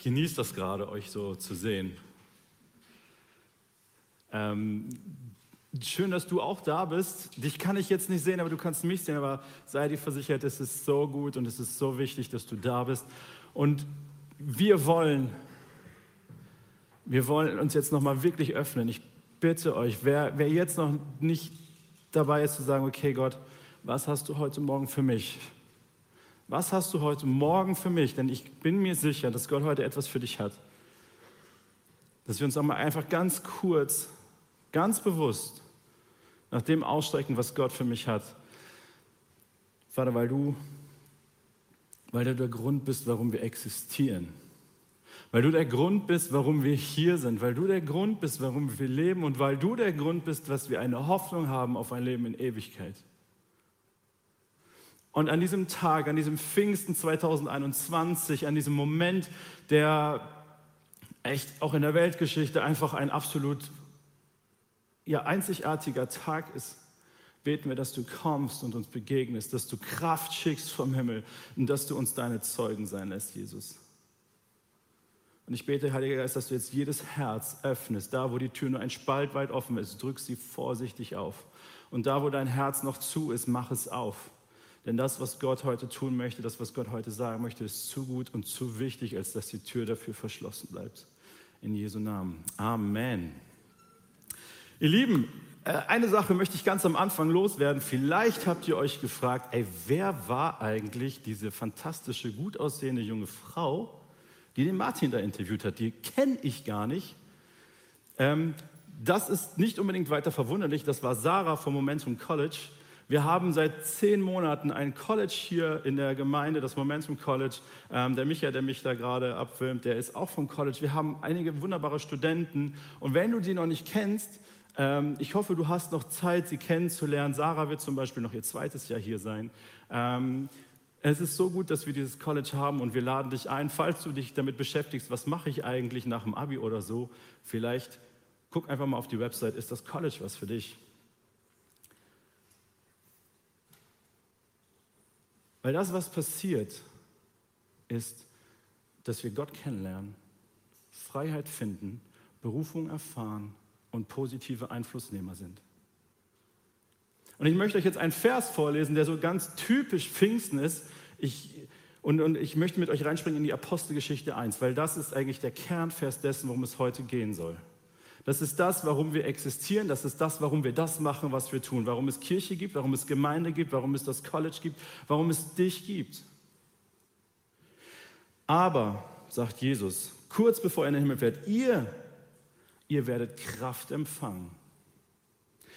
Ich genieße das gerade, euch so zu sehen. Ähm, schön, dass du auch da bist. Dich kann ich jetzt nicht sehen, aber du kannst mich sehen. Aber sei dir versichert, es ist so gut und es ist so wichtig, dass du da bist. Und wir wollen, wir wollen uns jetzt nochmal wirklich öffnen. Ich bitte euch, wer, wer jetzt noch nicht dabei ist zu sagen, okay Gott, was hast du heute Morgen für mich? Was hast du heute Morgen für mich? Denn ich bin mir sicher, dass Gott heute etwas für dich hat. Dass wir uns einmal einfach ganz kurz, ganz bewusst nach dem ausstrecken, was Gott für mich hat. Vater, weil du, weil du der Grund bist, warum wir existieren. Weil du der Grund bist, warum wir hier sind. Weil du der Grund bist, warum wir leben. Und weil du der Grund bist, dass wir eine Hoffnung haben auf ein Leben in Ewigkeit. Und an diesem Tag, an diesem Pfingsten 2021, an diesem Moment, der echt auch in der Weltgeschichte einfach ein absolut ja, einzigartiger Tag ist, beten wir, dass du kommst und uns begegnest, dass du Kraft schickst vom Himmel und dass du uns deine Zeugen sein lässt, Jesus. Und ich bete, Heiliger Geist, dass du jetzt jedes Herz öffnest. Da, wo die Tür nur ein Spalt weit offen ist, drück sie vorsichtig auf. Und da, wo dein Herz noch zu ist, mach es auf. Denn das, was Gott heute tun möchte, das, was Gott heute sagen möchte, ist zu gut und zu wichtig, als dass die Tür dafür verschlossen bleibt. In Jesu Namen. Amen. Ihr Lieben, äh, eine Sache möchte ich ganz am Anfang loswerden. Vielleicht habt ihr euch gefragt, ey, wer war eigentlich diese fantastische, gut aussehende junge Frau, die den Martin da interviewt hat? Die kenne ich gar nicht. Ähm, das ist nicht unbedingt weiter verwunderlich. Das war Sarah vom Momentum College. Wir haben seit zehn Monaten ein College hier in der Gemeinde, das Momentum College. Ähm, der Michael, der mich da gerade abfilmt, der ist auch vom College. Wir haben einige wunderbare Studenten. Und wenn du die noch nicht kennst, ähm, ich hoffe, du hast noch Zeit, sie kennenzulernen. Sarah wird zum Beispiel noch ihr zweites Jahr hier sein. Ähm, es ist so gut, dass wir dieses College haben und wir laden dich ein, falls du dich damit beschäftigst, was mache ich eigentlich nach dem Abi oder so, vielleicht guck einfach mal auf die Website, ist das College was für dich? Weil das, was passiert, ist, dass wir Gott kennenlernen, Freiheit finden, Berufung erfahren und positive Einflussnehmer sind. Und ich möchte euch jetzt einen Vers vorlesen, der so ganz typisch Pfingsten ist. Ich, und, und ich möchte mit euch reinspringen in die Apostelgeschichte 1, weil das ist eigentlich der Kernvers dessen, worum es heute gehen soll. Das ist das, warum wir existieren. Das ist das, warum wir das machen, was wir tun. Warum es Kirche gibt, warum es Gemeinde gibt, warum es das College gibt, warum es dich gibt. Aber, sagt Jesus, kurz bevor er in den Himmel fährt, ihr, ihr werdet Kraft empfangen.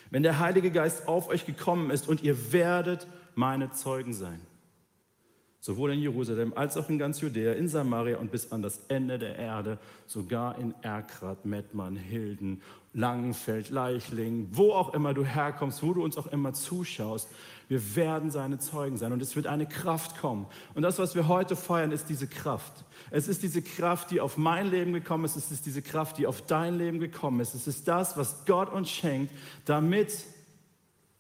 Wenn der Heilige Geist auf euch gekommen ist und ihr werdet meine Zeugen sein sowohl in Jerusalem als auch in ganz Judäa, in Samaria und bis an das Ende der Erde, sogar in Erkrat, Mettmann, Hilden, Langenfeld, Leichling, wo auch immer du herkommst, wo du uns auch immer zuschaust. Wir werden seine Zeugen sein und es wird eine Kraft kommen. Und das, was wir heute feiern, ist diese Kraft. Es ist diese Kraft, die auf mein Leben gekommen ist. Es ist diese Kraft, die auf dein Leben gekommen ist. Es ist das, was Gott uns schenkt, damit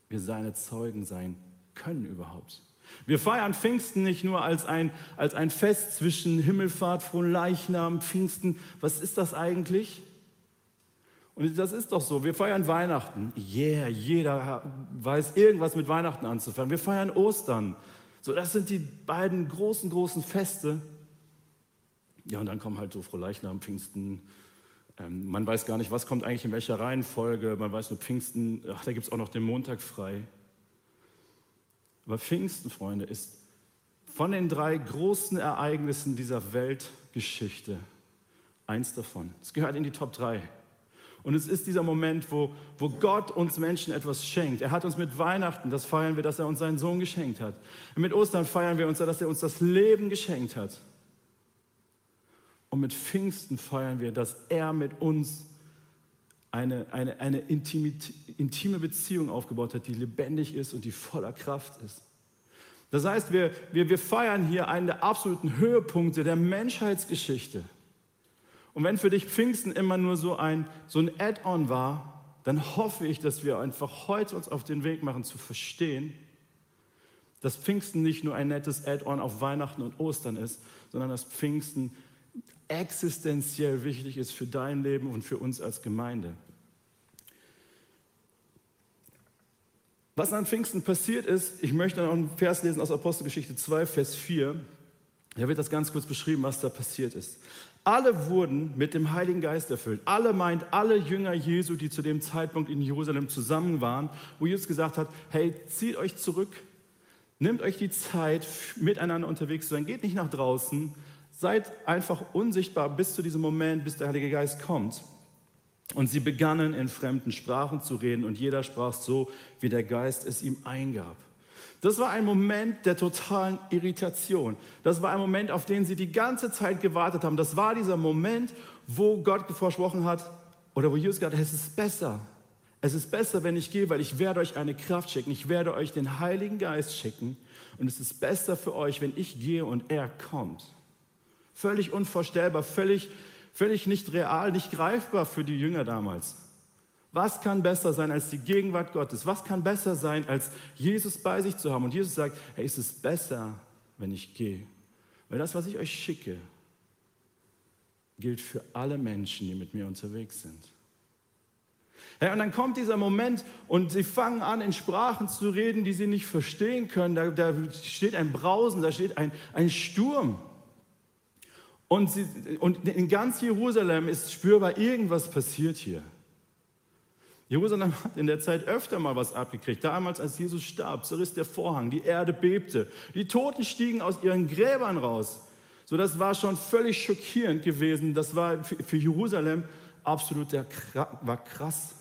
wir seine Zeugen sein können überhaupt. Wir feiern Pfingsten nicht nur als ein, als ein Fest zwischen Himmelfahrt, Leichnam, Pfingsten. Was ist das eigentlich? Und das ist doch so. Wir feiern Weihnachten. Yeah, jeder weiß irgendwas mit Weihnachten anzufangen. Wir feiern Ostern. So, das sind die beiden großen, großen Feste. Ja, und dann kommen halt so Frohleichnam, Pfingsten. Ähm, man weiß gar nicht, was kommt eigentlich in welcher Reihenfolge. Man weiß nur Pfingsten. Ach, da gibt es auch noch den Montag frei. Aber Pfingsten, Freunde, ist von den drei großen Ereignissen dieser Weltgeschichte eins davon. Es gehört in die Top 3. Und es ist dieser Moment, wo, wo Gott uns Menschen etwas schenkt. Er hat uns mit Weihnachten, das feiern wir, dass er uns seinen Sohn geschenkt hat. Mit Ostern feiern wir uns, dass er uns das Leben geschenkt hat. Und mit Pfingsten feiern wir, dass er mit uns eine, eine, eine intime Beziehung aufgebaut hat, die lebendig ist und die voller Kraft ist. Das heißt, wir, wir, wir feiern hier einen der absoluten Höhepunkte der Menschheitsgeschichte. Und wenn für dich Pfingsten immer nur so ein, so ein Add-on war, dann hoffe ich, dass wir einfach heute uns auf den Weg machen zu verstehen, dass Pfingsten nicht nur ein nettes Add-on auf Weihnachten und Ostern ist, sondern dass Pfingsten existenziell wichtig ist für dein Leben und für uns als Gemeinde. Was an Pfingsten passiert ist, ich möchte noch einen Vers lesen aus Apostelgeschichte 2, Vers 4. Da wird das ganz kurz beschrieben, was da passiert ist. Alle wurden mit dem Heiligen Geist erfüllt. Alle meint alle Jünger Jesu, die zu dem Zeitpunkt in Jerusalem zusammen waren, wo Jesus gesagt hat, hey, zieht euch zurück, nehmt euch die Zeit, miteinander unterwegs zu sein, geht nicht nach draußen, seid einfach unsichtbar bis zu diesem Moment, bis der Heilige Geist kommt. Und sie begannen in fremden Sprachen zu reden und jeder sprach so, wie der Geist es ihm eingab. Das war ein Moment der totalen Irritation. Das war ein Moment, auf den sie die ganze Zeit gewartet haben. Das war dieser Moment, wo Gott versprochen hat, oder wo Jesus gesagt hat, es ist besser. Es ist besser, wenn ich gehe, weil ich werde euch eine Kraft schicken. Ich werde euch den Heiligen Geist schicken. Und es ist besser für euch, wenn ich gehe und er kommt. Völlig unvorstellbar, völlig völlig nicht real, nicht greifbar für die Jünger damals. Was kann besser sein als die Gegenwart Gottes? Was kann besser sein, als Jesus bei sich zu haben? Und Jesus sagt, hey, es ist besser, wenn ich gehe. Weil das, was ich euch schicke, gilt für alle Menschen, die mit mir unterwegs sind. Hey, und dann kommt dieser Moment und sie fangen an, in Sprachen zu reden, die sie nicht verstehen können. Da, da steht ein Brausen, da steht ein, ein Sturm. Und, sie, und in ganz Jerusalem ist spürbar, irgendwas passiert hier. Jerusalem hat in der Zeit öfter mal was abgekriegt. Damals, als Jesus starb, zerriss der Vorhang, die Erde bebte, die Toten stiegen aus ihren Gräbern raus. So, das war schon völlig schockierend gewesen. Das war für Jerusalem absolut der, war krass.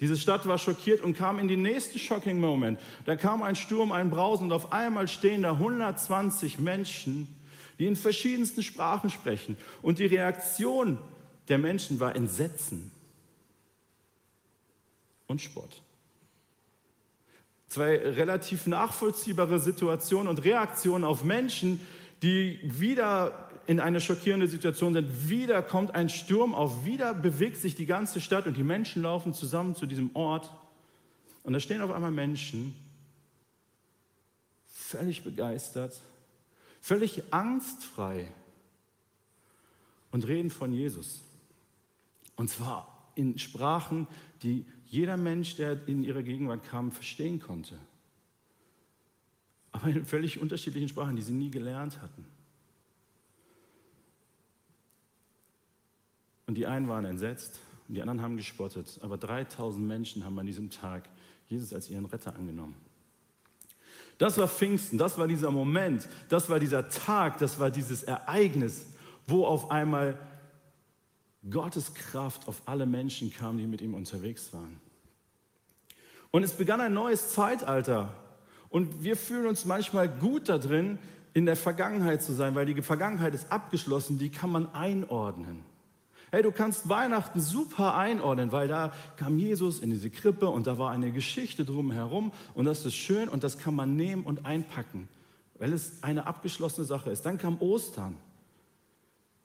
Diese Stadt war schockiert und kam in den nächsten shocking Moment. Da kam ein Sturm, ein Brausen und auf einmal stehen da 120 Menschen die in verschiedensten Sprachen sprechen. Und die Reaktion der Menschen war Entsetzen und Spott. Zwei relativ nachvollziehbare Situationen und Reaktionen auf Menschen, die wieder in eine schockierende Situation sind. Wieder kommt ein Sturm auf, wieder bewegt sich die ganze Stadt und die Menschen laufen zusammen zu diesem Ort. Und da stehen auf einmal Menschen, völlig begeistert, völlig angstfrei und reden von Jesus. Und zwar in Sprachen, die jeder Mensch, der in ihre Gegenwart kam, verstehen konnte. Aber in völlig unterschiedlichen Sprachen, die sie nie gelernt hatten. Und die einen waren entsetzt und die anderen haben gespottet. Aber 3000 Menschen haben an diesem Tag Jesus als ihren Retter angenommen. Das war Pfingsten, das war dieser Moment, das war dieser Tag, das war dieses Ereignis, wo auf einmal Gottes Kraft auf alle Menschen kam, die mit ihm unterwegs waren. Und es begann ein neues Zeitalter. Und wir fühlen uns manchmal gut da drin, in der Vergangenheit zu sein, weil die Vergangenheit ist abgeschlossen, die kann man einordnen. Hey, du kannst Weihnachten super einordnen, weil da kam Jesus in diese Krippe und da war eine Geschichte drumherum und das ist schön und das kann man nehmen und einpacken, weil es eine abgeschlossene Sache ist. Dann kam Ostern.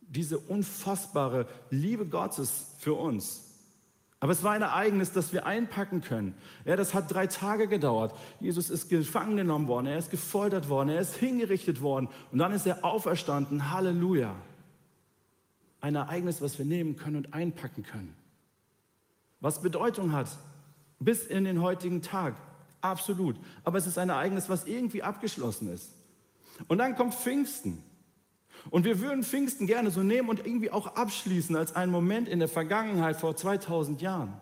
Diese unfassbare Liebe Gottes für uns. Aber es war ein Ereignis, das wir einpacken können. Ja, das hat drei Tage gedauert. Jesus ist gefangen genommen worden, er ist gefoltert worden, er ist hingerichtet worden und dann ist er auferstanden. Halleluja ein Ereignis, was wir nehmen können und einpacken können. Was Bedeutung hat bis in den heutigen Tag. Absolut. Aber es ist ein Ereignis, was irgendwie abgeschlossen ist. Und dann kommt Pfingsten. Und wir würden Pfingsten gerne so nehmen und irgendwie auch abschließen als einen Moment in der Vergangenheit vor 2000 Jahren.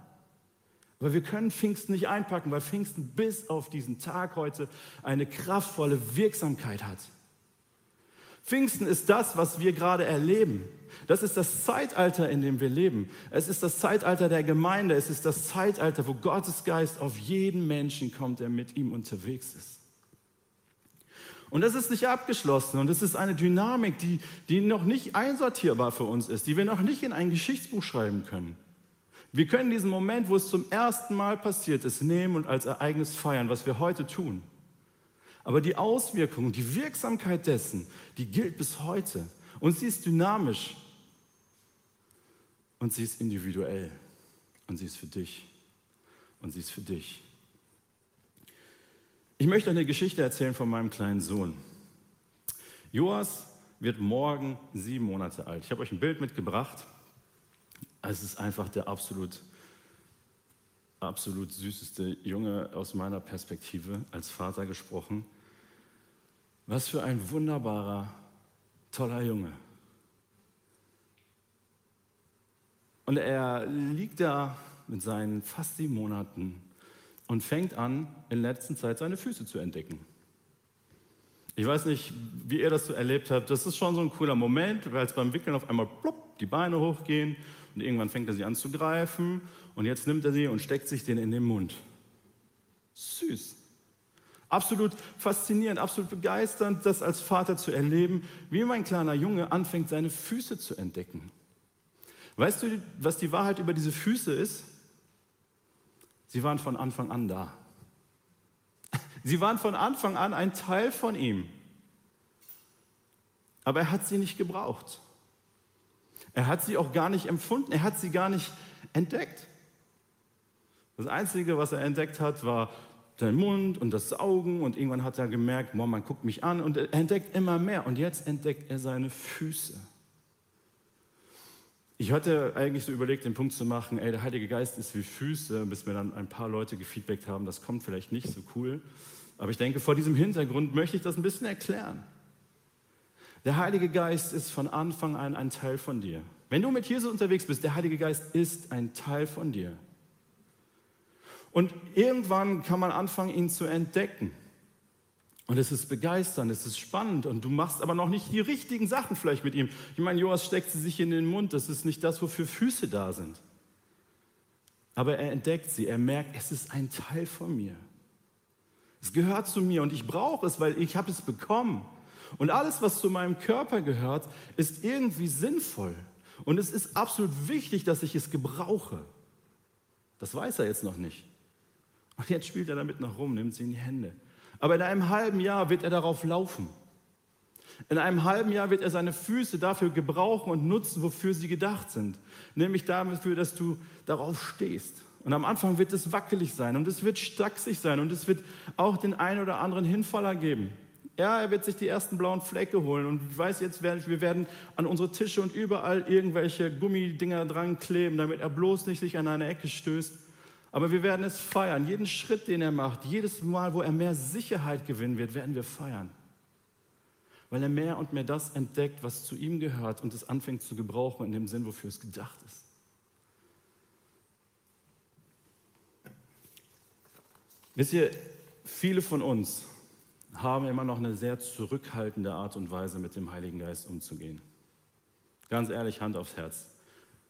Aber wir können Pfingsten nicht einpacken, weil Pfingsten bis auf diesen Tag heute eine kraftvolle Wirksamkeit hat. Pfingsten ist das, was wir gerade erleben. Das ist das Zeitalter, in dem wir leben. Es ist das Zeitalter der Gemeinde. Es ist das Zeitalter, wo Gottes Geist auf jeden Menschen kommt, der mit ihm unterwegs ist. Und das ist nicht abgeschlossen und es ist eine Dynamik, die, die noch nicht einsortierbar für uns ist, die wir noch nicht in ein Geschichtsbuch schreiben können. Wir können diesen Moment, wo es zum ersten Mal passiert ist, nehmen und als Ereignis feiern, was wir heute tun. Aber die Auswirkung, die Wirksamkeit dessen, die gilt bis heute. Und sie ist dynamisch. Und sie ist individuell. Und sie ist für dich. Und sie ist für dich. Ich möchte eine Geschichte erzählen von meinem kleinen Sohn. Joas wird morgen sieben Monate alt. Ich habe euch ein Bild mitgebracht. Es ist einfach der absolut, absolut süßeste Junge aus meiner Perspektive als Vater gesprochen. Was für ein wunderbarer, toller Junge. Und er liegt da mit seinen fast sieben Monaten und fängt an, in letzter Zeit seine Füße zu entdecken. Ich weiß nicht, wie ihr das so erlebt habt. Das ist schon so ein cooler Moment, weil es beim Wickeln auf einmal plopp, die Beine hochgehen und irgendwann fängt er sie an zu greifen und jetzt nimmt er sie und steckt sich den in den Mund. Süß. Absolut faszinierend, absolut begeisternd, das als Vater zu erleben, wie mein kleiner Junge anfängt, seine Füße zu entdecken. Weißt du, was die Wahrheit über diese Füße ist? Sie waren von Anfang an da. Sie waren von Anfang an ein Teil von ihm. Aber er hat sie nicht gebraucht. Er hat sie auch gar nicht empfunden. Er hat sie gar nicht entdeckt. Das Einzige, was er entdeckt hat, war sein Mund und das Augen. Und irgendwann hat er gemerkt, man guckt mich an. Und er entdeckt immer mehr. Und jetzt entdeckt er seine Füße. Ich hatte eigentlich so überlegt, den Punkt zu machen, ey, der Heilige Geist ist wie Füße, bis mir dann ein paar Leute gefeedbackt haben, das kommt vielleicht nicht so cool. Aber ich denke, vor diesem Hintergrund möchte ich das ein bisschen erklären. Der Heilige Geist ist von Anfang an ein Teil von dir. Wenn du mit Jesus unterwegs bist, der Heilige Geist ist ein Teil von dir. Und irgendwann kann man anfangen, ihn zu entdecken. Und es ist begeisternd, es ist spannend und du machst aber noch nicht die richtigen Sachen vielleicht mit ihm. Ich meine, Joas steckt sie sich in den Mund, das ist nicht das, wofür Füße da sind. Aber er entdeckt sie, er merkt, es ist ein Teil von mir. Es gehört zu mir und ich brauche es, weil ich habe es bekommen. Und alles, was zu meinem Körper gehört, ist irgendwie sinnvoll. Und es ist absolut wichtig, dass ich es gebrauche. Das weiß er jetzt noch nicht. Und jetzt spielt er damit noch rum, nimmt sie in die Hände. Aber in einem halben Jahr wird er darauf laufen. In einem halben Jahr wird er seine Füße dafür gebrauchen und nutzen, wofür sie gedacht sind. Nämlich dafür, dass du darauf stehst. Und am Anfang wird es wackelig sein und es wird stacksig sein und es wird auch den einen oder anderen Hinfaller geben. Ja, er wird sich die ersten blauen Flecke holen und ich weiß jetzt, wir werden an unsere Tische und überall irgendwelche Gummidinger dran kleben, damit er bloß nicht sich an eine Ecke stößt. Aber wir werden es feiern. Jeden Schritt, den er macht, jedes Mal, wo er mehr Sicherheit gewinnen wird, werden wir feiern. Weil er mehr und mehr das entdeckt, was zu ihm gehört und es anfängt zu gebrauchen in dem Sinn, wofür es gedacht ist. Wisst ihr, viele von uns haben immer noch eine sehr zurückhaltende Art und Weise, mit dem Heiligen Geist umzugehen. Ganz ehrlich, Hand aufs Herz.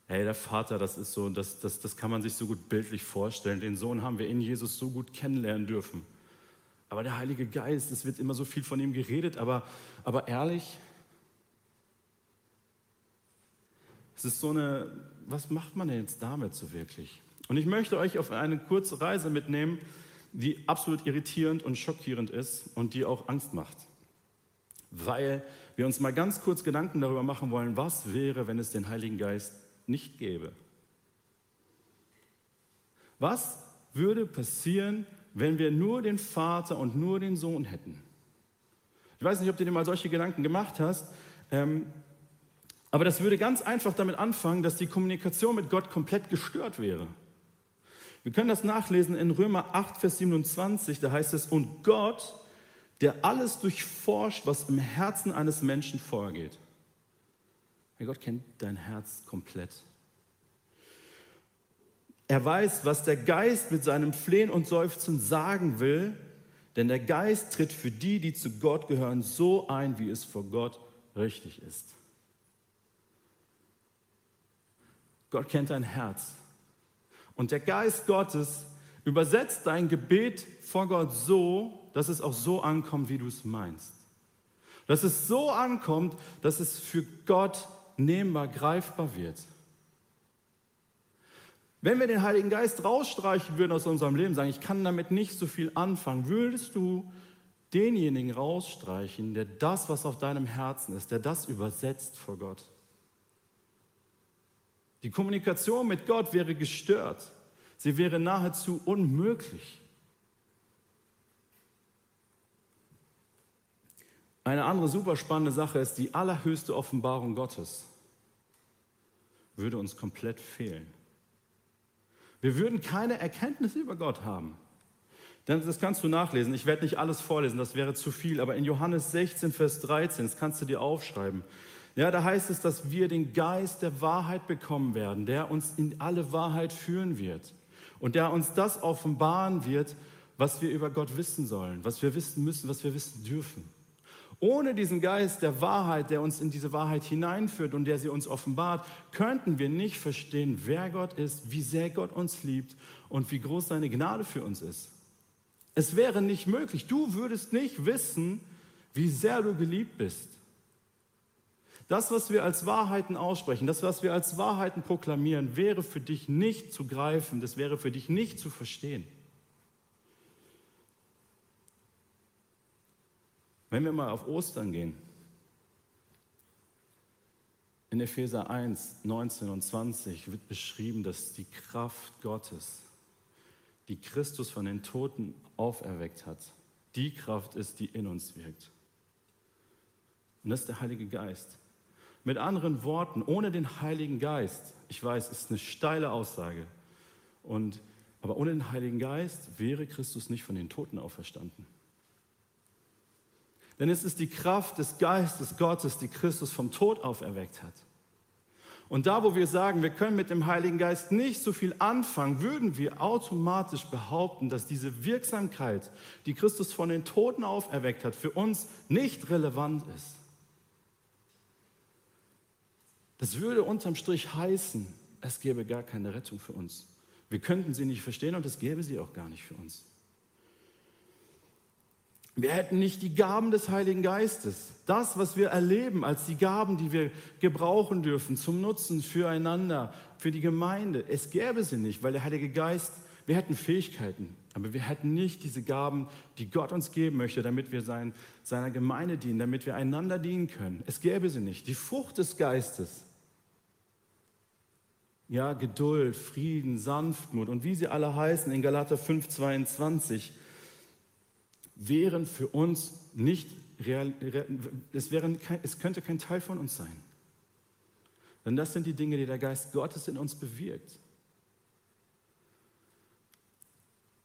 Hey, der Vater, das ist so, das, das, das kann man sich so gut bildlich vorstellen. Den Sohn haben wir in Jesus so gut kennenlernen dürfen. Aber der Heilige Geist, es wird immer so viel von ihm geredet, aber, aber ehrlich, es ist so eine, was macht man denn jetzt damit so wirklich? Und ich möchte euch auf eine kurze Reise mitnehmen, die absolut irritierend und schockierend ist und die auch Angst macht. Weil wir uns mal ganz kurz Gedanken darüber machen wollen, was wäre, wenn es den Heiligen Geist nicht gäbe. Was würde passieren, wenn wir nur den Vater und nur den Sohn hätten? Ich weiß nicht, ob du dir mal solche Gedanken gemacht hast, ähm, aber das würde ganz einfach damit anfangen, dass die Kommunikation mit Gott komplett gestört wäre. Wir können das nachlesen in Römer 8, Vers 27, da heißt es, und Gott, der alles durchforscht, was im Herzen eines Menschen vorgeht. Hey, Gott kennt dein Herz komplett. Er weiß, was der Geist mit seinem Flehen und Seufzen sagen will, denn der Geist tritt für die, die zu Gott gehören, so ein, wie es vor Gott richtig ist. Gott kennt dein Herz. Und der Geist Gottes übersetzt dein Gebet vor Gott so, dass es auch so ankommt, wie du es meinst. Dass es so ankommt, dass es für Gott nehmbar, greifbar wird. Wenn wir den Heiligen Geist rausstreichen würden aus unserem Leben, sagen, ich kann damit nicht so viel anfangen, würdest du denjenigen rausstreichen, der das, was auf deinem Herzen ist, der das übersetzt vor Gott. Die Kommunikation mit Gott wäre gestört. Sie wäre nahezu unmöglich. Eine andere super spannende Sache ist, die allerhöchste Offenbarung Gottes würde uns komplett fehlen. Wir würden keine Erkenntnis über Gott haben. Das kannst du nachlesen. Ich werde nicht alles vorlesen, das wäre zu viel. Aber in Johannes 16, Vers 13, das kannst du dir aufschreiben. Ja, da heißt es, dass wir den Geist der Wahrheit bekommen werden, der uns in alle Wahrheit führen wird und der uns das offenbaren wird, was wir über Gott wissen sollen, was wir wissen müssen, was wir wissen dürfen. Ohne diesen Geist der Wahrheit, der uns in diese Wahrheit hineinführt und der sie uns offenbart, könnten wir nicht verstehen, wer Gott ist, wie sehr Gott uns liebt und wie groß seine Gnade für uns ist. Es wäre nicht möglich. Du würdest nicht wissen, wie sehr du geliebt bist. Das, was wir als Wahrheiten aussprechen, das, was wir als Wahrheiten proklamieren, wäre für dich nicht zu greifen, das wäre für dich nicht zu verstehen. Wenn wir mal auf Ostern gehen, in Epheser 1, 19 und 20 wird beschrieben, dass die Kraft Gottes, die Christus von den Toten auferweckt hat, die Kraft ist, die in uns wirkt. Und das ist der Heilige Geist. Mit anderen Worten, ohne den Heiligen Geist, ich weiß, ist eine steile Aussage, und, aber ohne den Heiligen Geist wäre Christus nicht von den Toten auferstanden. Denn es ist die Kraft des Geistes Gottes, die Christus vom Tod auferweckt hat. Und da, wo wir sagen, wir können mit dem Heiligen Geist nicht so viel anfangen, würden wir automatisch behaupten, dass diese Wirksamkeit, die Christus von den Toten auferweckt hat, für uns nicht relevant ist. Das würde unterm Strich heißen, es gäbe gar keine Rettung für uns. Wir könnten sie nicht verstehen und es gäbe sie auch gar nicht für uns. Wir hätten nicht die Gaben des Heiligen Geistes. Das, was wir erleben als die Gaben, die wir gebrauchen dürfen zum Nutzen füreinander, für die Gemeinde. Es gäbe sie nicht, weil der Heilige Geist, wir hätten Fähigkeiten, aber wir hätten nicht diese Gaben, die Gott uns geben möchte, damit wir sein, seiner Gemeinde dienen, damit wir einander dienen können. Es gäbe sie nicht. Die Frucht des Geistes, ja, Geduld, Frieden, Sanftmut und wie sie alle heißen in Galater 5, 22, wären für uns nicht real, es, wären, es könnte kein Teil von uns sein. Denn das sind die Dinge, die der Geist Gottes in uns bewirkt.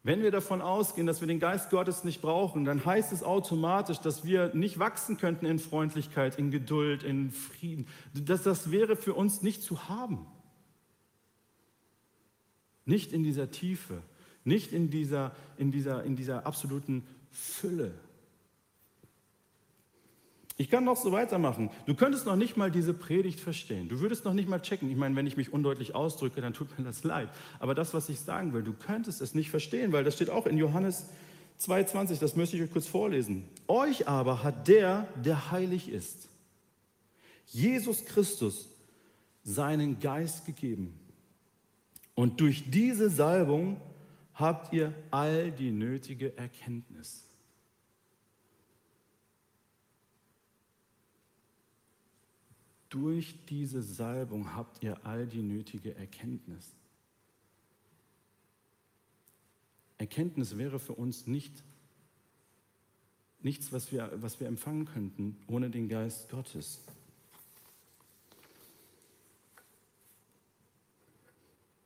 Wenn wir davon ausgehen, dass wir den Geist Gottes nicht brauchen, dann heißt es automatisch, dass wir nicht wachsen könnten in Freundlichkeit, in Geduld, in Frieden. Das, das wäre für uns nicht zu haben. Nicht in dieser Tiefe, nicht in dieser, in dieser, in dieser absoluten Fülle. Ich kann noch so weitermachen. Du könntest noch nicht mal diese Predigt verstehen. Du würdest noch nicht mal checken. Ich meine, wenn ich mich undeutlich ausdrücke, dann tut mir das leid. Aber das, was ich sagen will, du könntest es nicht verstehen, weil das steht auch in Johannes 2,20. Das möchte ich euch kurz vorlesen. Euch aber hat der, der heilig ist, Jesus Christus, seinen Geist gegeben. Und durch diese Salbung habt ihr all die nötige Erkenntnis. Durch diese Salbung habt ihr all die nötige Erkenntnis. Erkenntnis wäre für uns nicht nichts, was wir, was wir empfangen könnten ohne den Geist Gottes.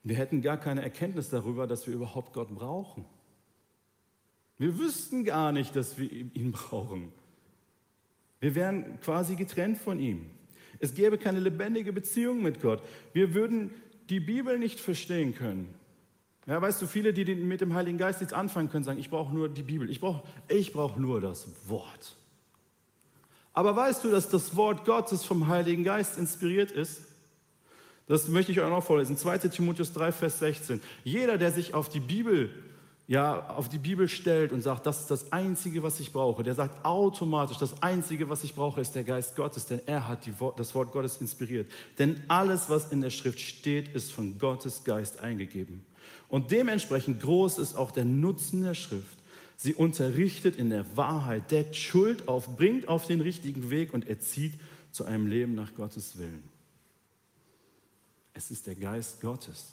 Wir hätten gar keine Erkenntnis darüber, dass wir überhaupt Gott brauchen. Wir wüssten gar nicht, dass wir ihn brauchen. Wir wären quasi getrennt von ihm. Es gäbe keine lebendige Beziehung mit Gott. Wir würden die Bibel nicht verstehen können. Ja, weißt du, viele, die mit dem Heiligen Geist jetzt anfangen können, sagen, ich brauche nur die Bibel, ich brauche ich brauch nur das Wort. Aber weißt du, dass das Wort Gottes vom Heiligen Geist inspiriert ist? Das möchte ich euch noch vorlesen. 2 Timotheus 3, Vers 16. Jeder, der sich auf die Bibel, ja, auf die Bibel stellt und sagt, das ist das Einzige, was ich brauche, der sagt automatisch, das Einzige, was ich brauche, ist der Geist Gottes, denn er hat Wort, das Wort Gottes inspiriert. Denn alles, was in der Schrift steht, ist von Gottes Geist eingegeben. Und dementsprechend groß ist auch der Nutzen der Schrift. Sie unterrichtet in der Wahrheit, deckt Schuld auf, bringt auf den richtigen Weg und erzieht zu einem Leben nach Gottes Willen. Es ist der Geist Gottes.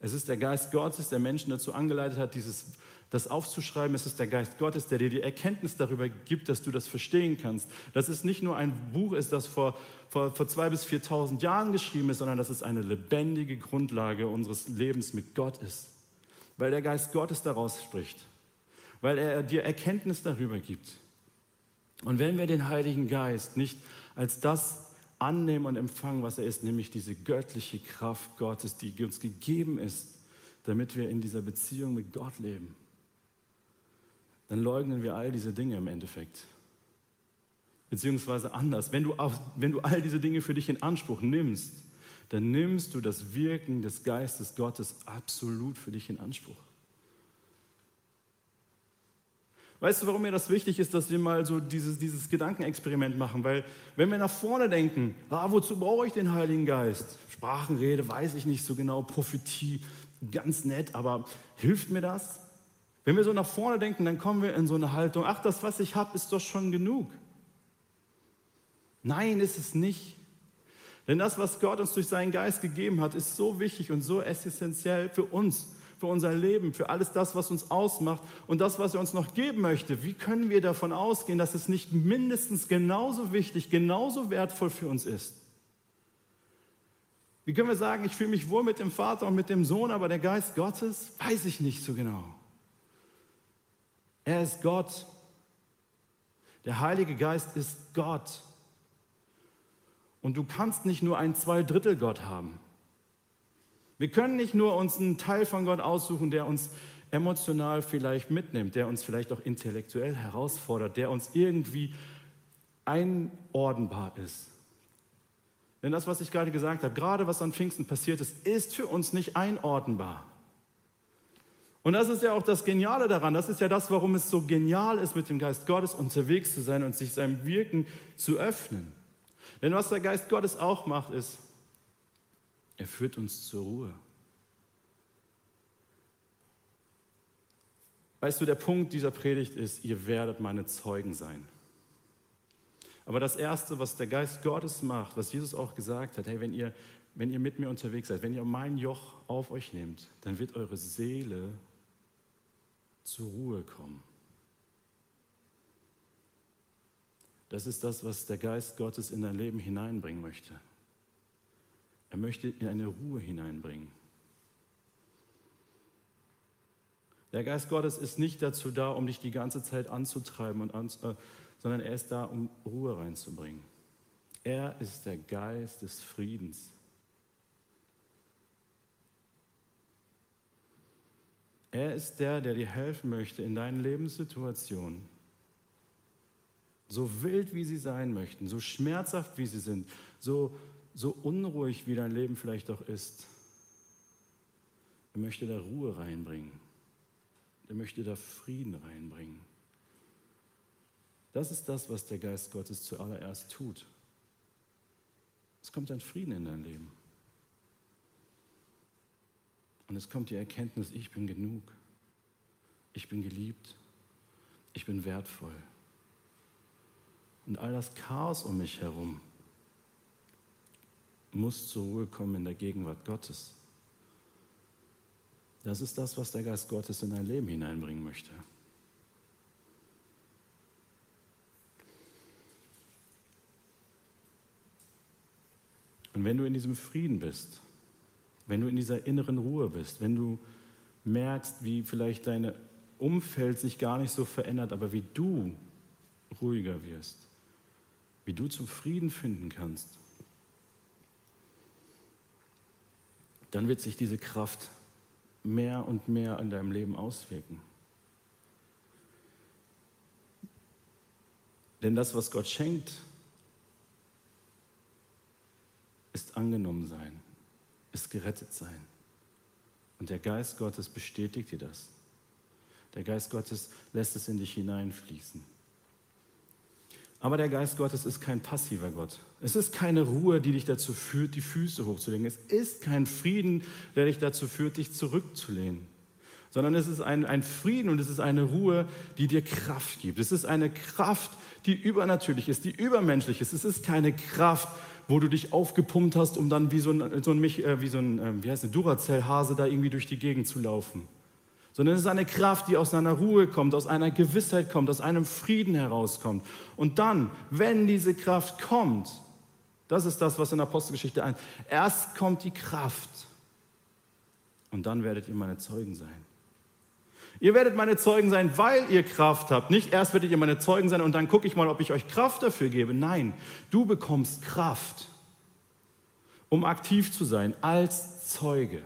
Es ist der Geist Gottes, der Menschen dazu angeleitet hat, dieses, das aufzuschreiben. Es ist der Geist Gottes, der dir die Erkenntnis darüber gibt, dass du das verstehen kannst. Dass es nicht nur ein Buch ist, das vor, vor, vor zwei bis 4.000 Jahren geschrieben ist, sondern dass es eine lebendige Grundlage unseres Lebens mit Gott ist. Weil der Geist Gottes daraus spricht. Weil er dir Erkenntnis darüber gibt. Und wenn wir den Heiligen Geist nicht als das annehmen und empfangen, was er ist, nämlich diese göttliche Kraft Gottes, die uns gegeben ist, damit wir in dieser Beziehung mit Gott leben, dann leugnen wir all diese Dinge im Endeffekt. Beziehungsweise anders, wenn du, auf, wenn du all diese Dinge für dich in Anspruch nimmst, dann nimmst du das Wirken des Geistes Gottes absolut für dich in Anspruch. Weißt du, warum mir das wichtig ist, dass wir mal so dieses, dieses Gedankenexperiment machen? Weil wenn wir nach vorne denken, ah, wozu brauche ich den Heiligen Geist? Sprachenrede, weiß ich nicht so genau, Prophetie, ganz nett, aber hilft mir das? Wenn wir so nach vorne denken, dann kommen wir in so eine Haltung, ach, das, was ich habe, ist doch schon genug. Nein, ist es nicht. Denn das, was Gott uns durch seinen Geist gegeben hat, ist so wichtig und so essentiell für uns für unser Leben, für alles das, was uns ausmacht und das, was er uns noch geben möchte. Wie können wir davon ausgehen, dass es nicht mindestens genauso wichtig, genauso wertvoll für uns ist? Wie können wir sagen, ich fühle mich wohl mit dem Vater und mit dem Sohn, aber der Geist Gottes, weiß ich nicht so genau. Er ist Gott. Der Heilige Geist ist Gott. Und du kannst nicht nur ein Zweidrittel-Gott haben. Wir können nicht nur uns einen Teil von Gott aussuchen, der uns emotional vielleicht mitnimmt, der uns vielleicht auch intellektuell herausfordert, der uns irgendwie einordnbar ist. Denn das, was ich gerade gesagt habe, gerade was an Pfingsten passiert ist, ist für uns nicht einordnbar. Und das ist ja auch das Geniale daran. Das ist ja das, warum es so genial ist, mit dem Geist Gottes unterwegs zu sein und sich seinem Wirken zu öffnen. Denn was der Geist Gottes auch macht, ist, er führt uns zur Ruhe. Weißt du, der Punkt dieser Predigt ist, ihr werdet meine Zeugen sein. Aber das Erste, was der Geist Gottes macht, was Jesus auch gesagt hat, hey, wenn ihr, wenn ihr mit mir unterwegs seid, wenn ihr mein Joch auf euch nehmt, dann wird eure Seele zur Ruhe kommen. Das ist das, was der Geist Gottes in dein Leben hineinbringen möchte. Er möchte in eine Ruhe hineinbringen. Der Geist Gottes ist nicht dazu da, um dich die ganze Zeit anzutreiben, und an, äh, sondern er ist da, um Ruhe reinzubringen. Er ist der Geist des Friedens. Er ist der, der dir helfen möchte in deinen Lebenssituationen. So wild, wie sie sein möchten, so schmerzhaft, wie sie sind, so so unruhig wie dein Leben vielleicht auch ist, er möchte da Ruhe reinbringen. Er möchte da Frieden reinbringen. Das ist das, was der Geist Gottes zuallererst tut. Es kommt ein Frieden in dein Leben. Und es kommt die Erkenntnis, ich bin genug. Ich bin geliebt. Ich bin wertvoll. Und all das Chaos um mich herum, muss zur Ruhe kommen in der Gegenwart Gottes. Das ist das, was der Geist Gottes in dein Leben hineinbringen möchte. Und wenn du in diesem Frieden bist, wenn du in dieser inneren Ruhe bist, wenn du merkst, wie vielleicht dein Umfeld sich gar nicht so verändert, aber wie du ruhiger wirst, wie du zum Frieden finden kannst, dann wird sich diese Kraft mehr und mehr an deinem Leben auswirken. Denn das, was Gott schenkt, ist angenommen sein, ist gerettet sein. Und der Geist Gottes bestätigt dir das. Der Geist Gottes lässt es in dich hineinfließen. Aber der Geist Gottes ist kein passiver Gott. Es ist keine Ruhe, die dich dazu führt, die Füße hochzulegen. Es ist kein Frieden, der dich dazu führt, dich zurückzulehnen. Sondern es ist ein, ein Frieden und es ist eine Ruhe, die dir Kraft gibt. Es ist eine Kraft, die übernatürlich ist, die übermenschlich ist. Es ist keine Kraft, wo du dich aufgepumpt hast, um dann wie so ein, so ein, äh, wie so ein äh, wie heißt Duracell-Hase da irgendwie durch die Gegend zu laufen. Sondern es ist eine Kraft, die aus einer Ruhe kommt, aus einer Gewissheit kommt, aus einem Frieden herauskommt. Und dann, wenn diese Kraft kommt, das ist das, was in der Apostelgeschichte ein, erst kommt die Kraft und dann werdet ihr meine Zeugen sein. Ihr werdet meine Zeugen sein, weil ihr Kraft habt. Nicht erst werdet ihr meine Zeugen sein und dann gucke ich mal, ob ich euch Kraft dafür gebe. Nein, du bekommst Kraft, um aktiv zu sein als Zeuge.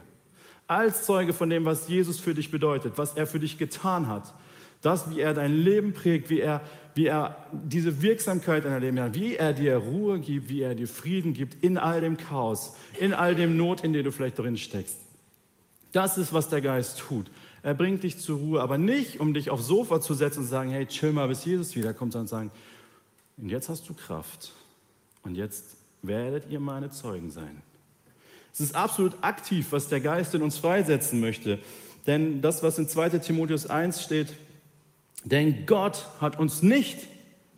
Als Zeuge von dem, was Jesus für dich bedeutet, was er für dich getan hat. Das, wie er dein Leben prägt, wie er, wie er diese Wirksamkeit in deinem Leben hat, wie er dir Ruhe gibt, wie er dir Frieden gibt in all dem Chaos, in all dem Not, in dem du vielleicht drin steckst. Das ist, was der Geist tut. Er bringt dich zur Ruhe, aber nicht, um dich aufs Sofa zu setzen und zu sagen, hey, chill mal, bis Jesus wiederkommt, sondern sagen, und jetzt hast du Kraft. Und jetzt werdet ihr meine Zeugen sein. Es ist absolut aktiv, was der Geist in uns freisetzen möchte. Denn das, was in 2 Timotheus 1 steht, denn Gott hat uns nicht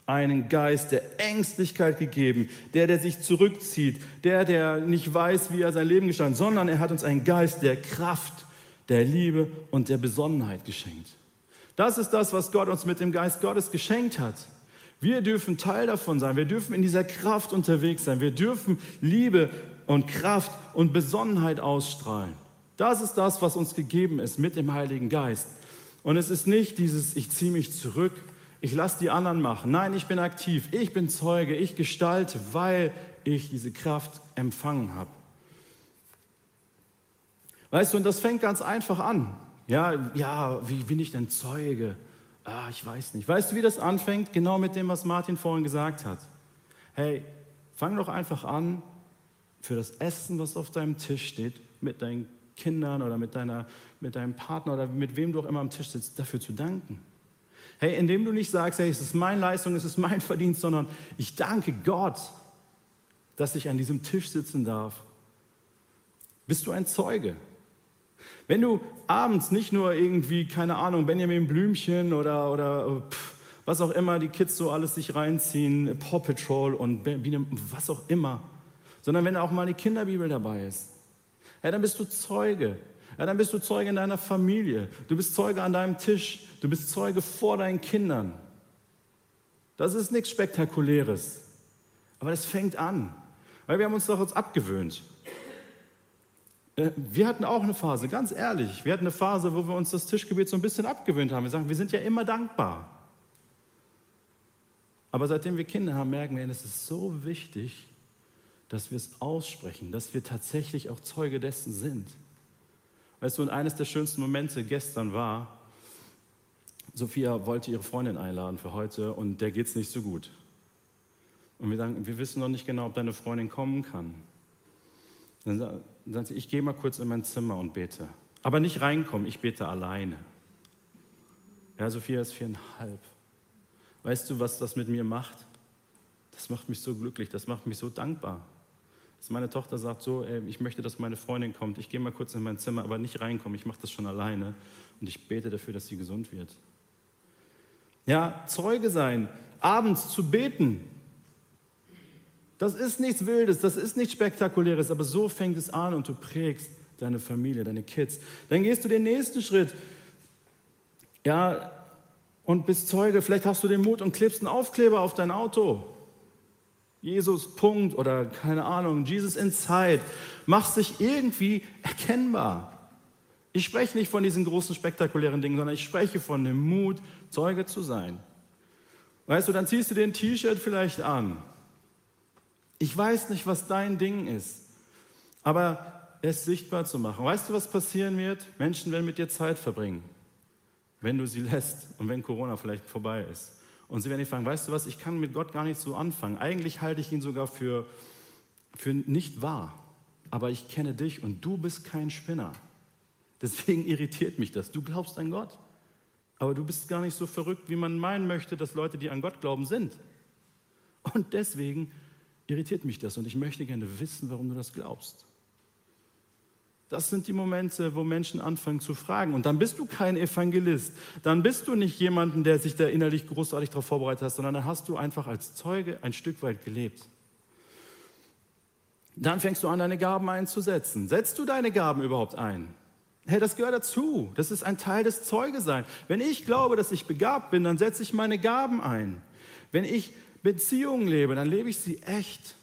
einen Geist der Ängstlichkeit gegeben, der, der sich zurückzieht, der, der nicht weiß, wie er sein Leben gestaltet, sondern er hat uns einen Geist der Kraft, der Liebe und der Besonnenheit geschenkt. Das ist das, was Gott uns mit dem Geist Gottes geschenkt hat. Wir dürfen Teil davon sein. Wir dürfen in dieser Kraft unterwegs sein. Wir dürfen Liebe und Kraft und Besonnenheit ausstrahlen. Das ist das, was uns gegeben ist mit dem Heiligen Geist. Und es ist nicht dieses, ich ziehe mich zurück, ich lasse die anderen machen. Nein, ich bin aktiv, ich bin Zeuge, ich gestalte, weil ich diese Kraft empfangen habe. Weißt du, und das fängt ganz einfach an. Ja, ja, wie bin ich denn Zeuge? Ah, ich weiß nicht. Weißt du, wie das anfängt? Genau mit dem, was Martin vorhin gesagt hat. Hey, fang doch einfach an, für das Essen, was auf deinem Tisch steht, mit deinen Kindern oder mit, deiner, mit deinem Partner oder mit wem du auch immer am Tisch sitzt, dafür zu danken. Hey, indem du nicht sagst, hey, es ist meine Leistung, es ist mein Verdienst, sondern ich danke Gott, dass ich an diesem Tisch sitzen darf, bist du ein Zeuge. Wenn du abends nicht nur irgendwie, keine Ahnung, Benjamin Blümchen oder, oder pff, was auch immer die Kids so alles sich reinziehen, Paw Patrol und was auch immer, sondern wenn auch mal die Kinderbibel dabei ist, ja, dann bist du Zeuge. Ja, dann bist du Zeuge in deiner Familie. Du bist Zeuge an deinem Tisch. Du bist Zeuge vor deinen Kindern. Das ist nichts Spektakuläres. Aber das fängt an. Weil wir haben uns doch jetzt abgewöhnt. Äh, wir hatten auch eine Phase, ganz ehrlich, wir hatten eine Phase, wo wir uns das Tischgebet so ein bisschen abgewöhnt haben. Wir sagen, wir sind ja immer dankbar. Aber seitdem wir Kinder haben, merken wir, es ist so wichtig, dass wir es aussprechen, dass wir tatsächlich auch Zeuge dessen sind. Weißt du, und eines der schönsten Momente gestern war, Sophia wollte ihre Freundin einladen für heute und der geht es nicht so gut. Und wir sagen, wir wissen noch nicht genau, ob deine Freundin kommen kann. Dann sagt sie, ich gehe mal kurz in mein Zimmer und bete. Aber nicht reinkommen, ich bete alleine. Ja, Sophia ist viereinhalb. Weißt du, was das mit mir macht? Das macht mich so glücklich, das macht mich so dankbar. Dass meine Tochter sagt so, ey, ich möchte, dass meine Freundin kommt. Ich gehe mal kurz in mein Zimmer, aber nicht reinkommen. Ich mache das schon alleine und ich bete dafür, dass sie gesund wird. Ja, Zeuge sein, abends zu beten, das ist nichts Wildes, das ist nichts Spektakuläres, aber so fängt es an und du prägst deine Familie, deine Kids. Dann gehst du den nächsten Schritt. Ja, und bist Zeuge. Vielleicht hast du den Mut und klebst einen Aufkleber auf dein Auto. Jesus, Punkt, oder keine Ahnung, Jesus Inside. Machst dich irgendwie erkennbar. Ich spreche nicht von diesen großen spektakulären Dingen, sondern ich spreche von dem Mut, Zeuge zu sein. Weißt du, dann ziehst du den T-Shirt vielleicht an ich weiß nicht, was dein Ding ist, aber es sichtbar zu machen. Weißt du, was passieren wird? Menschen werden mit dir Zeit verbringen, wenn du sie lässt und wenn Corona vielleicht vorbei ist. Und sie werden dich fragen, weißt du was, ich kann mit Gott gar nicht so anfangen. Eigentlich halte ich ihn sogar für, für nicht wahr. Aber ich kenne dich und du bist kein Spinner. Deswegen irritiert mich das. Du glaubst an Gott. Aber du bist gar nicht so verrückt, wie man meinen möchte, dass Leute, die an Gott glauben, sind. Und deswegen irritiert mich das und ich möchte gerne wissen, warum du das glaubst. Das sind die Momente, wo Menschen anfangen zu fragen. Und dann bist du kein Evangelist. Dann bist du nicht jemanden, der sich da innerlich großartig darauf vorbereitet hat, sondern dann hast du einfach als Zeuge ein Stück weit gelebt. Dann fängst du an, deine Gaben einzusetzen. Setzt du deine Gaben überhaupt ein? Hey, das gehört dazu. Das ist ein Teil des Zeugeseins. Wenn ich glaube, dass ich begabt bin, dann setze ich meine Gaben ein. Wenn ich Beziehungen lebe, dann lebe ich sie echt.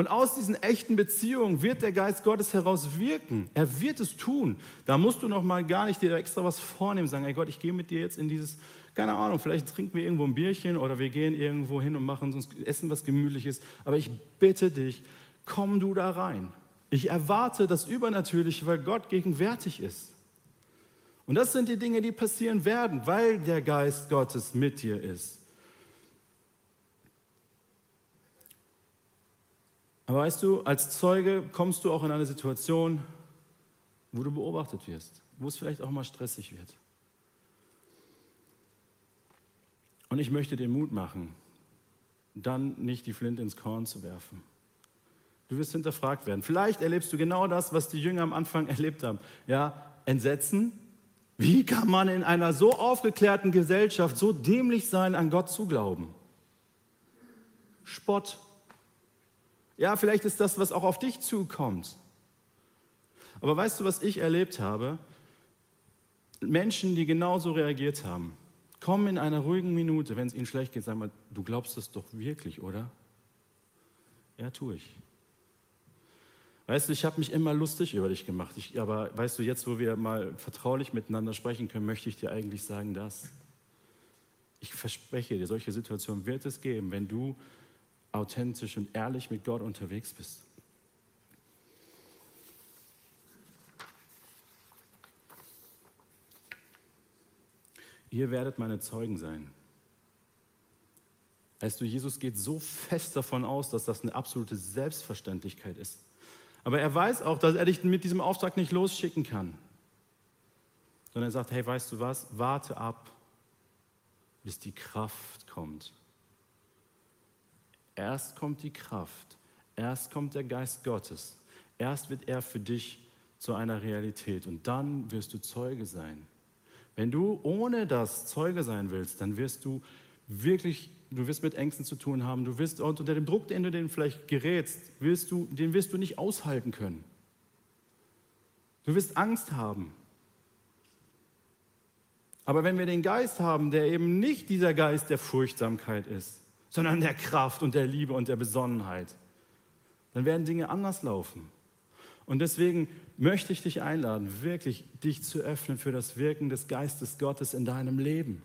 Und aus diesen echten Beziehungen wird der Geist Gottes heraus wirken. Er wird es tun. Da musst du noch mal gar nicht dir extra was vornehmen, sagen, hey Gott, ich gehe mit dir jetzt in dieses, keine Ahnung, vielleicht trinken wir irgendwo ein Bierchen oder wir gehen irgendwo hin und machen uns Essen was Gemütliches. Aber ich bitte dich, komm du da rein. Ich erwarte das Übernatürliche, weil Gott gegenwärtig ist. Und das sind die Dinge, die passieren werden, weil der Geist Gottes mit dir ist. Aber weißt du, als Zeuge kommst du auch in eine Situation, wo du beobachtet wirst, wo es vielleicht auch mal stressig wird. Und ich möchte dir Mut machen, dann nicht die Flinte ins Korn zu werfen. Du wirst hinterfragt werden. Vielleicht erlebst du genau das, was die Jünger am Anfang erlebt haben. Ja, Entsetzen. Wie kann man in einer so aufgeklärten Gesellschaft so dämlich sein, an Gott zu glauben? Spott. Ja, vielleicht ist das, was auch auf dich zukommt. Aber weißt du, was ich erlebt habe? Menschen, die genauso reagiert haben, kommen in einer ruhigen Minute, wenn es ihnen schlecht geht, sagen mal, du glaubst das doch wirklich, oder? Ja, tue ich. Weißt du, ich habe mich immer lustig über dich gemacht. Ich, aber weißt du, jetzt, wo wir mal vertraulich miteinander sprechen können, möchte ich dir eigentlich sagen, dass ich verspreche dir, solche Situationen wird es geben, wenn du authentisch und ehrlich mit Gott unterwegs bist. Ihr werdet meine Zeugen sein. Weißt du, Jesus geht so fest davon aus, dass das eine absolute Selbstverständlichkeit ist. Aber er weiß auch, dass er dich mit diesem Auftrag nicht losschicken kann. Sondern er sagt, hey, weißt du was, warte ab, bis die Kraft kommt. Erst kommt die Kraft, erst kommt der Geist Gottes, erst wird er für dich zu einer Realität und dann wirst du Zeuge sein. Wenn du ohne das Zeuge sein willst, dann wirst du wirklich du wirst mit Ängsten zu tun haben, du wirst unter dem Druck, den du den vielleicht gerätst, wirst du, den wirst du nicht aushalten können. Du wirst Angst haben. Aber wenn wir den Geist haben, der eben nicht dieser Geist der Furchtsamkeit ist, sondern der Kraft und der Liebe und der Besonnenheit, dann werden Dinge anders laufen. Und deswegen möchte ich dich einladen, wirklich dich zu öffnen für das Wirken des Geistes Gottes in deinem Leben.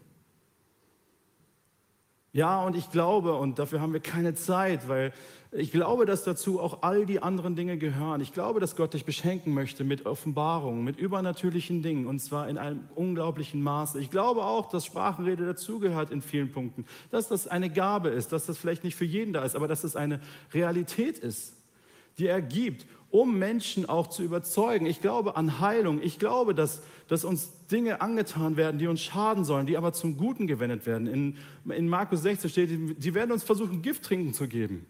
Ja, und ich glaube, und dafür haben wir keine Zeit, weil ich glaube, dass dazu auch all die anderen Dinge gehören. Ich glaube, dass Gott dich beschenken möchte mit Offenbarungen, mit übernatürlichen Dingen, und zwar in einem unglaublichen Maße. Ich glaube auch, dass Sprachenrede dazugehört in vielen Punkten, dass das eine Gabe ist, dass das vielleicht nicht für jeden da ist, aber dass es eine Realität ist, die er gibt um Menschen auch zu überzeugen. Ich glaube an Heilung. Ich glaube, dass, dass uns Dinge angetan werden, die uns schaden sollen, die aber zum Guten gewendet werden. In, in Markus 16 steht, die werden uns versuchen, Gift trinken zu geben.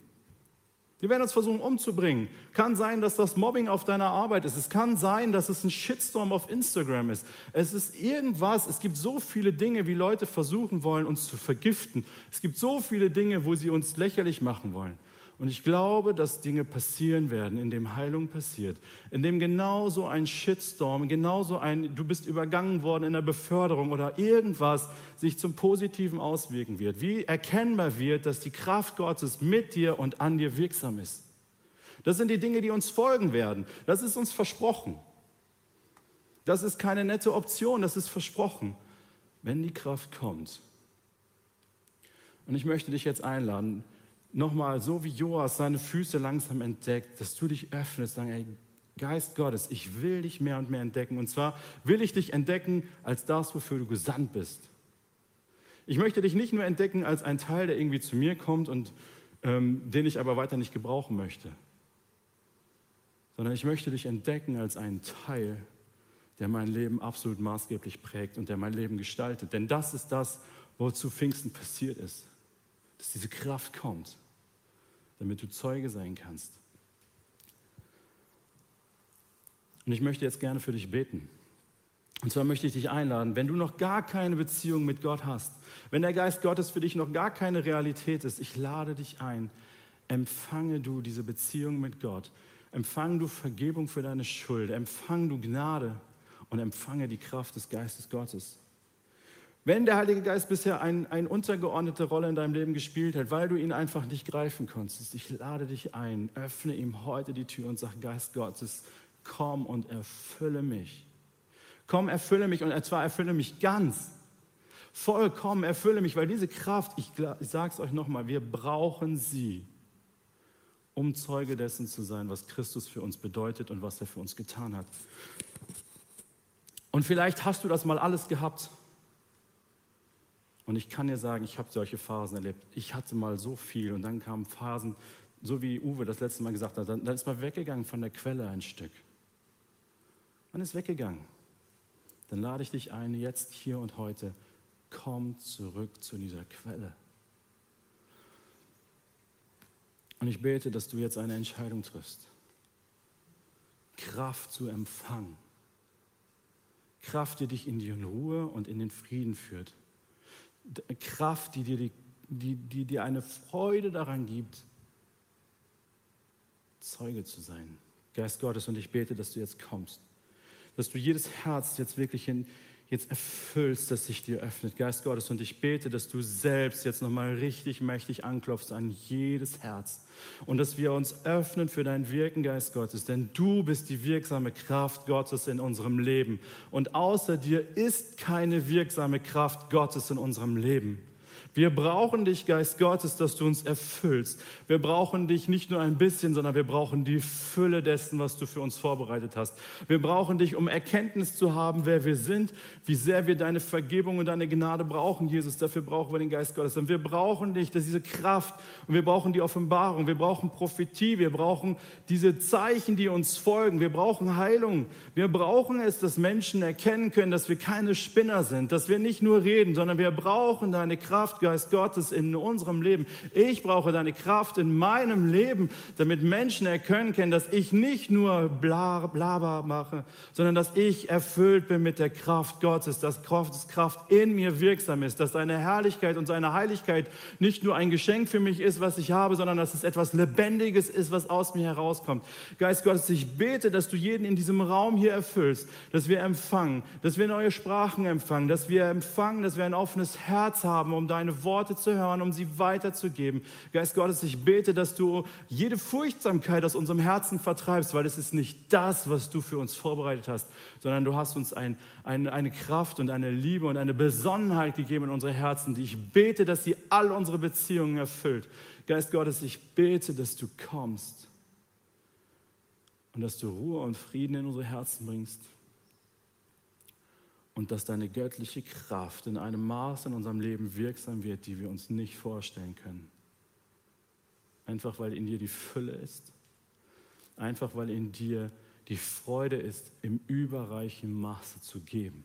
Die werden uns versuchen umzubringen. Kann sein, dass das Mobbing auf deiner Arbeit ist. Es kann sein, dass es ein Shitstorm auf Instagram ist. Es ist irgendwas. Es gibt so viele Dinge, wie Leute versuchen wollen, uns zu vergiften. Es gibt so viele Dinge, wo sie uns lächerlich machen wollen. Und ich glaube, dass Dinge passieren werden, in dem Heilung passiert, in dem genauso ein Shitstorm, genauso ein, du bist übergangen worden in der Beförderung oder irgendwas sich zum Positiven auswirken wird. Wie erkennbar wird, dass die Kraft Gottes mit dir und an dir wirksam ist. Das sind die Dinge, die uns folgen werden. Das ist uns versprochen. Das ist keine nette Option, das ist versprochen, wenn die Kraft kommt. Und ich möchte dich jetzt einladen, nochmal, so wie Joas seine Füße langsam entdeckt, dass du dich öffnest, sagen, ey, Geist Gottes, ich will dich mehr und mehr entdecken. Und zwar will ich dich entdecken als das, wofür du gesandt bist. Ich möchte dich nicht nur entdecken als ein Teil, der irgendwie zu mir kommt und ähm, den ich aber weiter nicht gebrauchen möchte, sondern ich möchte dich entdecken als einen Teil, der mein Leben absolut maßgeblich prägt und der mein Leben gestaltet. Denn das ist das, wozu Pfingsten passiert ist, dass diese Kraft kommt damit du Zeuge sein kannst. Und ich möchte jetzt gerne für dich beten. Und zwar möchte ich dich einladen, wenn du noch gar keine Beziehung mit Gott hast, wenn der Geist Gottes für dich noch gar keine Realität ist, ich lade dich ein, empfange du diese Beziehung mit Gott. Empfange du Vergebung für deine Schuld. Empfange du Gnade und empfange die Kraft des Geistes Gottes. Wenn der Heilige Geist bisher eine ein untergeordnete Rolle in deinem Leben gespielt hat, weil du ihn einfach nicht greifen konntest, ich lade dich ein, öffne ihm heute die Tür und sag, Geist Gottes, komm und erfülle mich. Komm, erfülle mich und zwar erfülle mich ganz. Vollkommen erfülle mich, weil diese Kraft, ich, ich sage es euch nochmal, wir brauchen sie, um Zeuge dessen zu sein, was Christus für uns bedeutet und was er für uns getan hat. Und vielleicht hast du das mal alles gehabt und ich kann dir sagen, ich habe solche Phasen erlebt. Ich hatte mal so viel und dann kamen Phasen, so wie Uwe das letzte Mal gesagt hat, dann, dann ist man weggegangen von der Quelle ein Stück. Man ist weggegangen. Dann lade ich dich ein, jetzt, hier und heute, komm zurück zu dieser Quelle. Und ich bete, dass du jetzt eine Entscheidung triffst. Kraft zu empfangen. Kraft, die dich in die Ruhe und in den Frieden führt. Kraft, die dir, die, die, dir eine Freude daran gibt, Zeuge zu sein. Geist Gottes, und ich bete, dass du jetzt kommst, dass du jedes Herz jetzt wirklich in, jetzt erfüllst, das sich dir öffnet. Geist Gottes, und ich bete, dass du selbst jetzt nochmal richtig mächtig anklopfst an jedes Herz und dass wir uns öffnen für dein Wirken, Geist Gottes, denn du bist die wirksame Kraft Gottes in unserem Leben. Und außer dir ist keine wirksame Kraft Gottes in unserem Leben. Wir brauchen dich, Geist Gottes, dass du uns erfüllst. Wir brauchen dich nicht nur ein bisschen, sondern wir brauchen die Fülle dessen, was du für uns vorbereitet hast. Wir brauchen dich, um Erkenntnis zu haben, wer wir sind, wie sehr wir deine Vergebung und deine Gnade brauchen, Jesus. Dafür brauchen wir den Geist Gottes. Und wir brauchen dich, dass diese Kraft und wir brauchen die Offenbarung, wir brauchen Prophetie, wir brauchen diese Zeichen, die uns folgen. Wir brauchen Heilung. Wir brauchen es, dass Menschen erkennen können, dass wir keine Spinner sind, dass wir nicht nur reden, sondern wir brauchen deine Kraft, Geist Gottes in unserem Leben. Ich brauche deine Kraft in meinem Leben, damit Menschen erkennen können, dass ich nicht nur Blabla mache, sondern dass ich erfüllt bin mit der Kraft Gottes, dass Gottes Kraft in mir wirksam ist, dass seine Herrlichkeit und seine Heiligkeit nicht nur ein Geschenk für mich ist, was ich habe, sondern dass es etwas Lebendiges ist, was aus mir herauskommt. Geist Gottes, ich bete, dass du jeden in diesem Raum hier erfüllst, dass wir empfangen, dass wir neue Sprachen empfangen, dass wir empfangen, dass wir ein offenes Herz haben, um deine Worte zu hören, um sie weiterzugeben. Geist Gottes, ich bete, dass du jede Furchtsamkeit aus unserem Herzen vertreibst, weil es ist nicht das, was du für uns vorbereitet hast, sondern du hast uns ein, ein, eine Kraft und eine Liebe und eine Besonnenheit gegeben in unsere Herzen, die ich bete, dass sie all unsere Beziehungen erfüllt. Geist Gottes, ich bete, dass du kommst und dass du Ruhe und Frieden in unsere Herzen bringst und dass deine göttliche Kraft in einem Maß in unserem Leben wirksam wird, die wir uns nicht vorstellen können. Einfach weil in dir die Fülle ist. Einfach weil in dir die Freude ist, im überreichen Maße zu geben.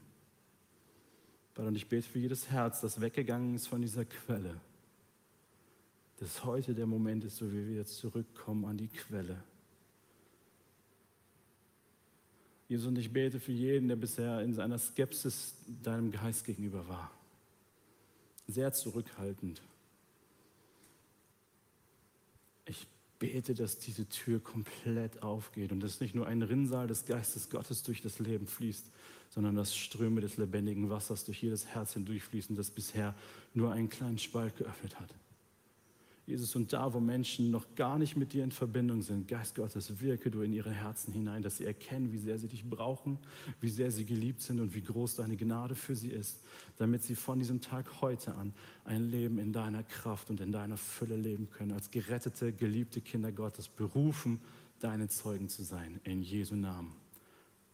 Und ich bete für jedes Herz, das weggegangen ist von dieser Quelle, dass heute der Moment ist, wo wir wieder zurückkommen an die Quelle Jesus, und ich bete für jeden, der bisher in seiner Skepsis deinem Geist gegenüber war. Sehr zurückhaltend. Ich bete, dass diese Tür komplett aufgeht und dass nicht nur ein Rinnsal des Geistes Gottes durch das Leben fließt, sondern dass Ströme des lebendigen Wassers durch jedes Herz hindurchfließen, das bisher nur einen kleinen Spalt geöffnet hat. Jesus, und da, wo Menschen noch gar nicht mit dir in Verbindung sind, Geist Gottes, wirke du in ihre Herzen hinein, dass sie erkennen, wie sehr sie dich brauchen, wie sehr sie geliebt sind und wie groß deine Gnade für sie ist, damit sie von diesem Tag heute an ein Leben in deiner Kraft und in deiner Fülle leben können, als gerettete, geliebte Kinder Gottes, berufen, deine Zeugen zu sein. In Jesu Namen.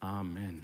Amen.